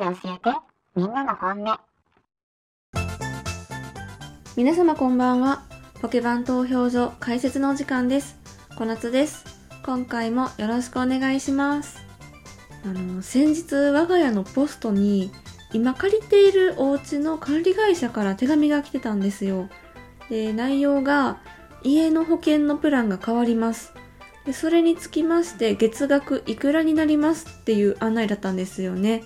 で教えて、みんなの本音。皆様こんばんは。ポケバン投票所解説のお時間です。小夏です。今回もよろしくお願いします。あの、先日我が家のポストに今借りているお家の管理会社から手紙が来てたんですよ。で、内容が家の保険のプランが変わります。でそれにつきまして月額いくらになりますっていう案内だったんですよね。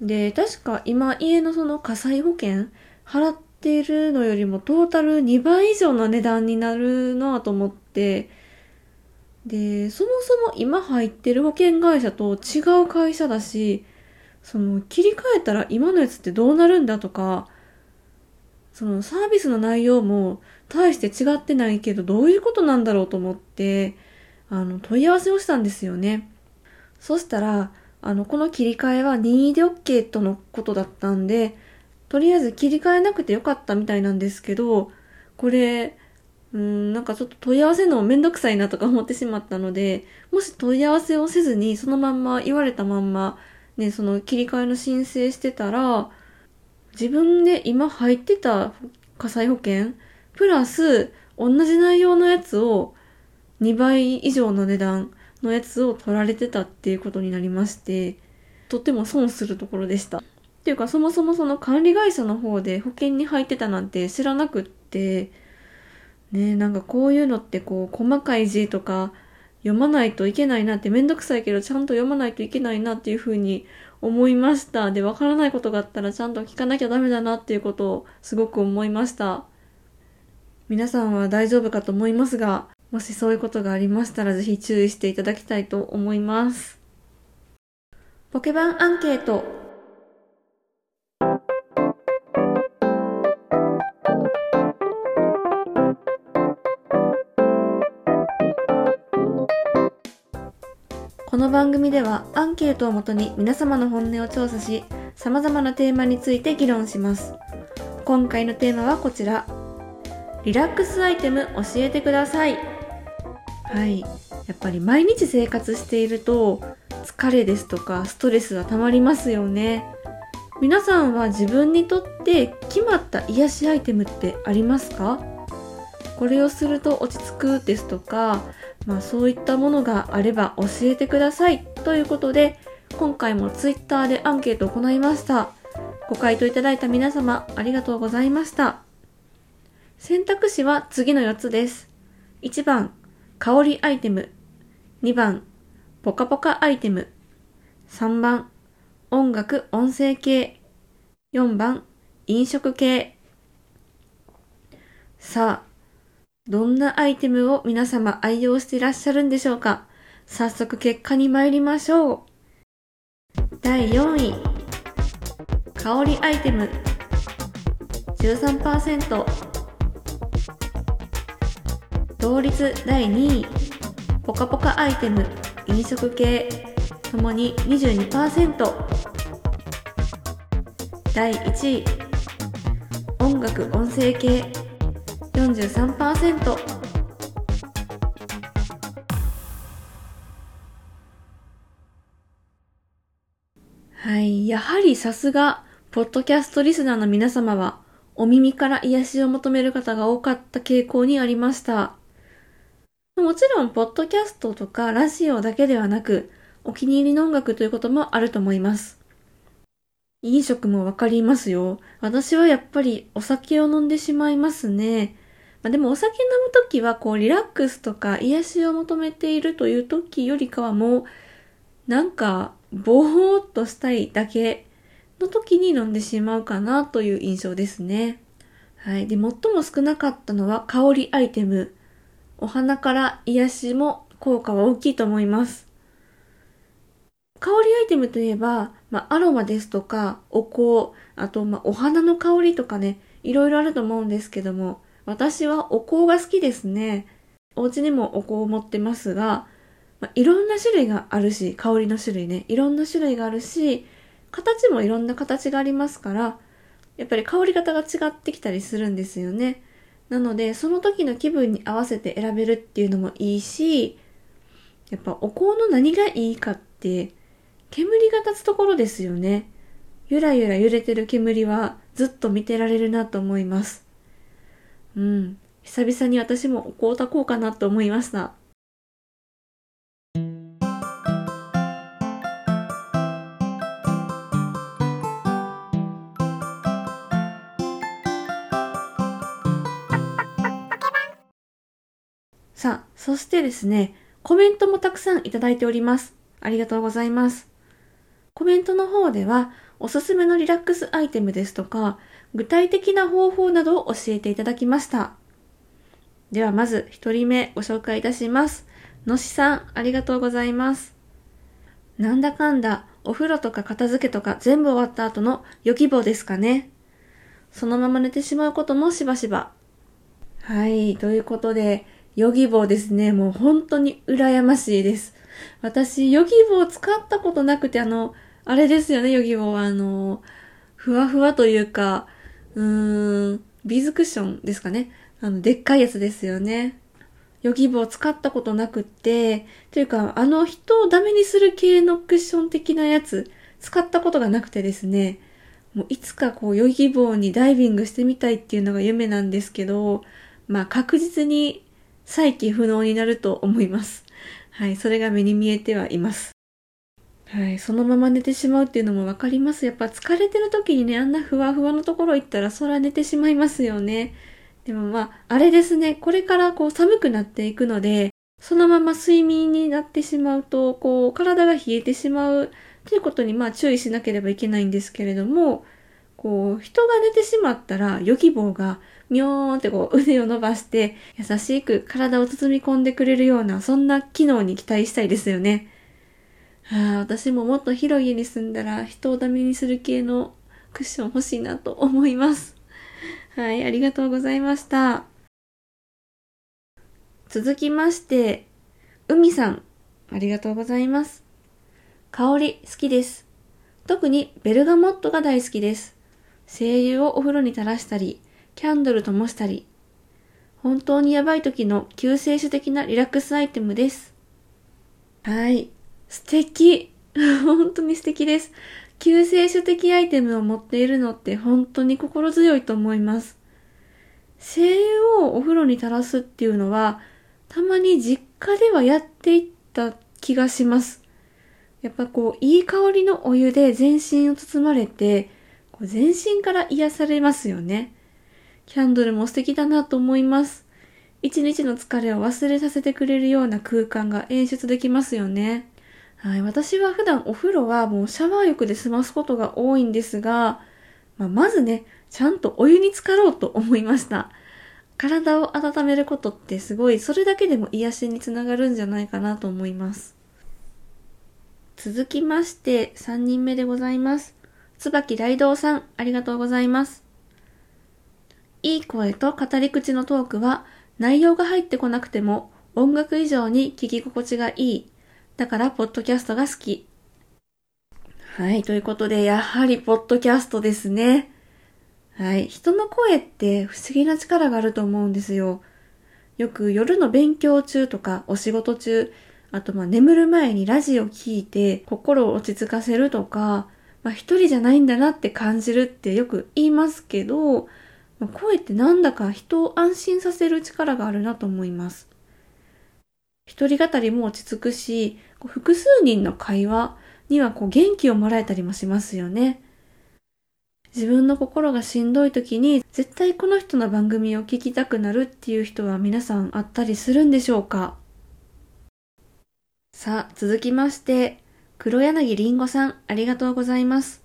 で、確か今家のその火災保険払っているのよりもトータル2倍以上の値段になるなと思って、で、そもそも今入ってる保険会社と違う会社だし、その切り替えたら今のやつってどうなるんだとか、そのサービスの内容も大して違ってないけどどういうことなんだろうと思って、あの問い合わせをしたんですよね。そしたら、あの、この切り替えは任意で OK とのことだったんで、とりあえず切り替えなくてよかったみたいなんですけど、これ、うん、なんかちょっと問い合わせるのめんどくさいなとか思ってしまったので、もし問い合わせをせずにそのまんま言われたまんま、ね、その切り替えの申請してたら、自分で今入ってた火災保険、プラス同じ内容のやつを2倍以上の値段のやつを取られてたっていうことになりまして、とっても損するところでした。っていうかそもそもその管理会社の方で保険に入ってたなんて知らなくって、ねなんかこういうのってこう細かい字とか読まないといけないなってめんどくさいけどちゃんと読まないといけないなっていうふうに思いました。で、わからないことがあったらちゃんと聞かなきゃダメだなっていうことをすごく思いました。皆さんは大丈夫かと思いますが、もしそういうことがありましたらぜひ注意していただきたいと思います。ポケバンアンケート。この番組ではアンケートをもとに皆様の本音を調査し、様々なテーマについて議論します。今回のテーマはこちら。リラックスアイテム教えてください。はい。やっぱり毎日生活していると疲れですとかストレスが溜まりますよね。皆さんは自分にとって決まった癒しアイテムってありますか？これをすると落ち着くですとか、まあそういったものがあれば教えてくださいということで今回も Twitter でアンケートを行いました。ご回答いただいた皆様ありがとうございました。選択肢は次の4つです。1番、香りアイテム。2番、ポカポカアイテム。3番、音楽音声系。4番、飲食系。さあ、どんなアイテムを皆様愛用していらっしゃるんでしょうか？早速結果に参りましょう。第4位、香りアイテム。13%。同率第2位、ポカポカアイテム、飲食系、ともに22%。第1位、音楽音声系、43%。はい、やはりさすが、ポッドキャストリスナーの皆様は、お耳から癒しを求める方が多かった傾向にありました。もちろん、ポッドキャストとかラジオだけではなく、お気に入りの音楽ということもあると思います。飲食もわかりますよ。私はやっぱりお酒を飲んでしまいますね。まあ、でもお酒飲むときはこうリラックスとか癒しを求めているというときよりかはもうなんかぼーっとしたいだけの時に飲んでしまうかなという印象ですね。はい。で、最も少なかったのは香りアイテム。お花から癒しも効果は大きいと思います。香りアイテムといえば、まあ、アロマですとか、お香、あと、まあ、お花の香りとかね、いろいろあると思うんですけども、私はお香が好きですね。お家にもお香を持ってますが、まあ、いろんな種類があるし、香りの種類ね、いろんな種類があるし、形もいろんな形がありますから、やっぱり香り方が違ってきたりするんですよね。なので、その時の気分に合わせて選べるっていうのもいいし、やっぱお香の何がいいかって、煙が立つところですよね。ゆらゆら揺れてる煙はずっと見てられるなと思います。うん。久々に私もお香を炊こうかなと思いました。さあ、そしてですね、コメントもたくさんいただいております。ありがとうございます。コメントの方では、おすすめのリラックスアイテムですとか、具体的な方法などを教えていただきました。ではまず一人目ご紹介いたします。のしさん、ありがとうございます。なんだかんだ、お風呂とか片付けとか全部終わった後の予期棒ですかね。そのまま寝てしまうこともしばしば。はい、ということで、ヨギボーですね。もう本当に羨ましいです。私、ヨギボー使ったことなくて、あの、あれですよね、ヨギボーは、あの、ふわふわというか、うーん、ビーズクッションですかね。あの、でっかいやつですよね。ヨギボー使ったことなくって、というか、あの人をダメにする系のクッション的なやつ、使ったことがなくてですね、もういつかこう、ヨギボーにダイビングしてみたいっていうのが夢なんですけど、まあ確実に再起不能になると思います。はい、それが目に見えてはいます。はい、そのまま寝てしまうっていうのもわかります。やっぱ疲れてる時にね、あんなふわふわのところ行ったらそら寝てしまいますよね。でもまあ、あれですね、これからこう寒くなっていくので、そのまま睡眠になってしまうと、こう、体が冷えてしまうということにまあ注意しなければいけないんですけれども、こう、人が寝てしまったら、ヨギボーが、みょーんってこう、腕を伸ばして、優しく体を包み込んでくれるような、そんな機能に期待したいですよね。はあ、私ももっと広い家に住んだら、人をダメにする系のクッション欲しいなと思います。はい、ありがとうございました。続きまして、海さん、ありがとうございます。香り好きです。特にベルガモットが大好きです。精油をお風呂に垂らしたり、キャンドル灯したり、本当にやばい時の救世主的なリラックスアイテムです。はい。素敵 本当に素敵です。救世主的アイテムを持っているのって本当に心強いと思います。精油をお風呂に垂らすっていうのは、たまに実家ではやっていった気がします。やっぱこう、いい香りのお湯で全身を包まれて、こう全身から癒されますよね。キャンドルも素敵だなと思います。一日の疲れを忘れさせてくれるような空間が演出できますよね。はい、私は普段お風呂はもうシャワー浴で済ますことが多いんですが、まあ、まずね、ちゃんとお湯に浸かろうと思いました。体を温めることってすごい、それだけでも癒しにつながるんじゃないかなと思います。続きまして、3人目でございます。椿大道さん、ありがとうございます。いい声と語り口のトークは、内容が入ってこなくても、音楽以上に聞き心地がいい。だから、ポッドキャストが好き。はい、ということで、やはり、ポッドキャストですね。はい、人の声って不思議な力があると思うんですよ。よく夜の勉強中とか、お仕事中、あとまあ眠る前にラジオ聞いて心を落ち着かせるとか、まあ一人じゃないんだなって感じるってよく言いますけど、声ってなんだか人を安心させる力があるなと思います。一人語りも落ち着くし、複数人の会話にはこう元気をもらえたりもしますよね。自分の心がしんどい時に絶対この人の番組を聞きたくなるっていう人は皆さんあったりするんでしょうか？さあ、続きまして、黒柳りんごさん、ありがとうございます。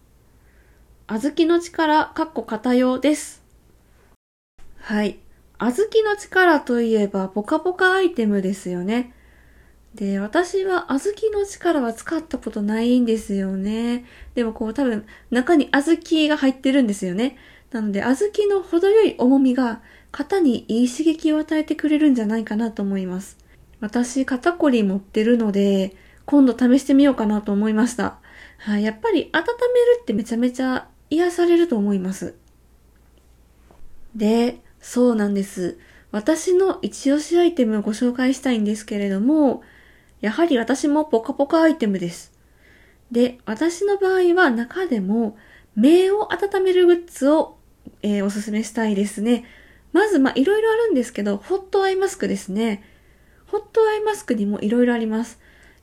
小豆の力、かっこ片用です。はい。小豆の力といえば、ポカポカアイテムですよね。で、私は小豆の力は使ったことないんですよね。でもこう多分、中に小豆が入ってるんですよね。なので、小豆の程よい重みが、肩にいい刺激を与えてくれるんじゃないかなと思います。私、肩こり持ってるので、今度試してみようかなと思いました。はい、やっぱり温めるってめちゃめちゃ癒されると思います。で、そうなんです。私の一押しアイテムをご紹介したいんですけれども、やはり私もポカポカアイテムです。で、私の場合は中でも目を温めるグッズを、えーおすすめしたいですね。まず、まあ、いろいろあるんですけど、ホットアイマスクですね。ホットアイマスクにもいろいろあります。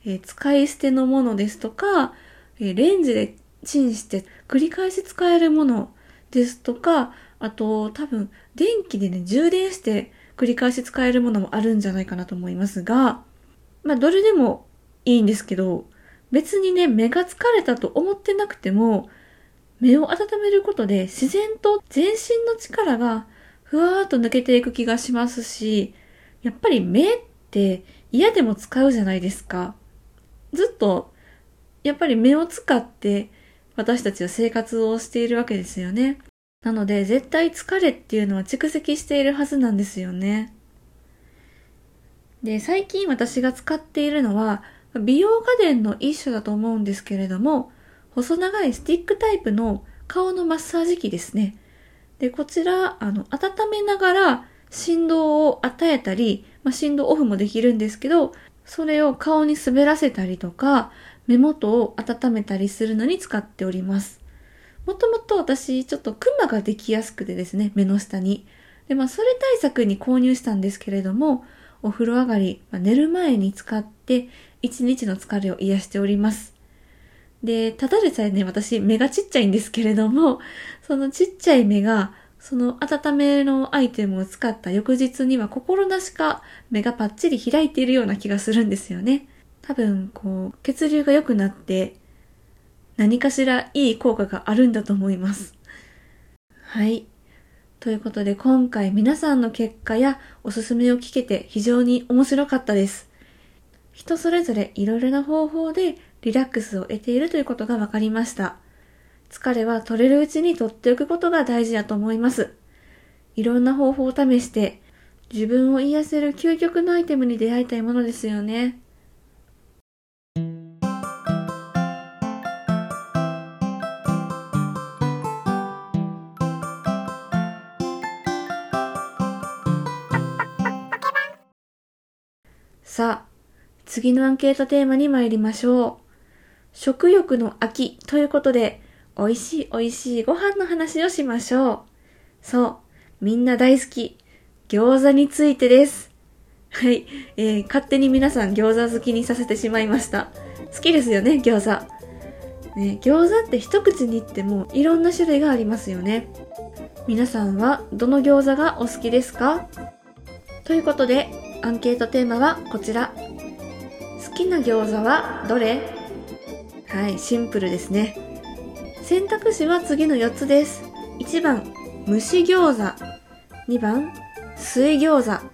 えー使い捨てのものですとか、えーレンジでチンして繰り返し使えるものですとか、あと多分電気でね、充電して繰り返し使えるものもあるんじゃないかなと思いますが、まあどれでもいいんですけど、別にね、目が疲れたと思ってなくても、目を温めることで自然と全身の力がふわーっと抜けていく気がしますし、やっぱり目って嫌でも使うじゃないですか。ずっと、やっぱり目を使って私たちは生活をしているわけですよね。なので絶対疲れっていうのは蓄積しているはずなんですよね。で、最近私が使っているのは美容家電の一種だと思うんですけれども、細長いスティックタイプの顔のマッサージ機ですね。で、こちら、あの、温めながら振動を与えたり、まあ、振動オフもできるんですけど、それを顔に滑らせたりとか、目元を温めたりするのに使っております。もともと私、ちょっとクマができやすくてですね、目の下に。で、まあ、それ対策に購入したんですけれども、お風呂上がり、まあ寝る前に使って、一日の疲れを癒しております。で、ただでさえね、私、目がちっちゃいんですけれども、そのちっちゃい目が、その温めのアイテムを使った翌日には心なしか目がパッチリ開いているような気がするんですよね。多分、こう、血流が良くなって、何かしらいい効果があるんだと思います。はい。ということで今回皆さんの結果やおすすめを聞けて非常に面白かったです。人それぞれいろいろな方法でリラックスを得ているということが分かりました。疲れは取れるうちに取っておくことが大事だと思います。いろんな方法を試して自分を癒せる究極のアイテムに出会いたいものですよね。次のアンケートテーマに参りましょう。食欲の秋ということで、美味しい美味しいご飯の話をしましょう。そう、みんな大好き、餃子についてです。はい、えー、勝手に皆さん餃子好きにさせてしまいました。好きですよね、餃子。ね、餃子って一口に言ってもいろんな種類がありますよね。皆さんはどの餃子がお好きですか？ということで、アンケートテーマはこちら。好きな餃子はどれ？はい、シンプルですね。選択肢は次の4つです。1番、蒸し餃子。2番、水餃子。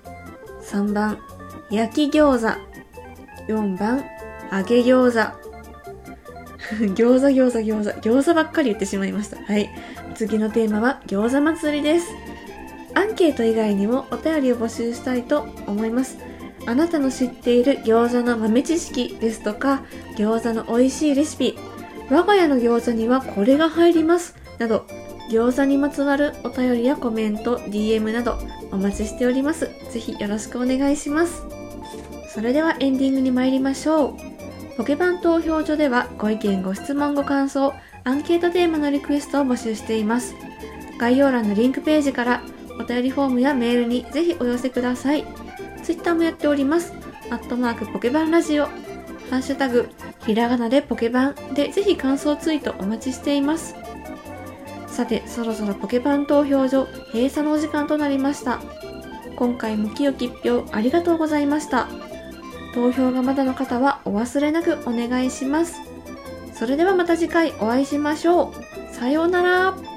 3番、焼き餃子。4番、揚げ餃子。餃子餃子餃子。餃子ばっかり言ってしまいました。はい。次のテーマは餃子祭りです。アンケート以外にもお便りを募集したいと思います。あなたの知っている餃子の豆知識ですとか、餃子の美味しいレシピ、我が家の餃子にはこれが入ります、など、餃子にまつわるお便りやコメント、DM などお待ちしております。ぜひよろしくお願いします。それではエンディングに参りましょう。ポケバン投票所ではご意見、ご質問、ご感想、アンケートテーマのリクエストを募集しています。概要欄のリンクページからお便りフォームやメールにぜひお寄せください。ツイッターもやっております。アットマークポケバンラジオ。ハッシュタグ、ひらがなでポケバンでぜひ感想ツイートお待ちしています。さて、そろそろポケバン投票所閉鎖のお時間となりました。今回も清き一票ありがとうございました。投票がまだの方はお忘れなくお願いします。それではまた次回お会いしましょう。さようなら。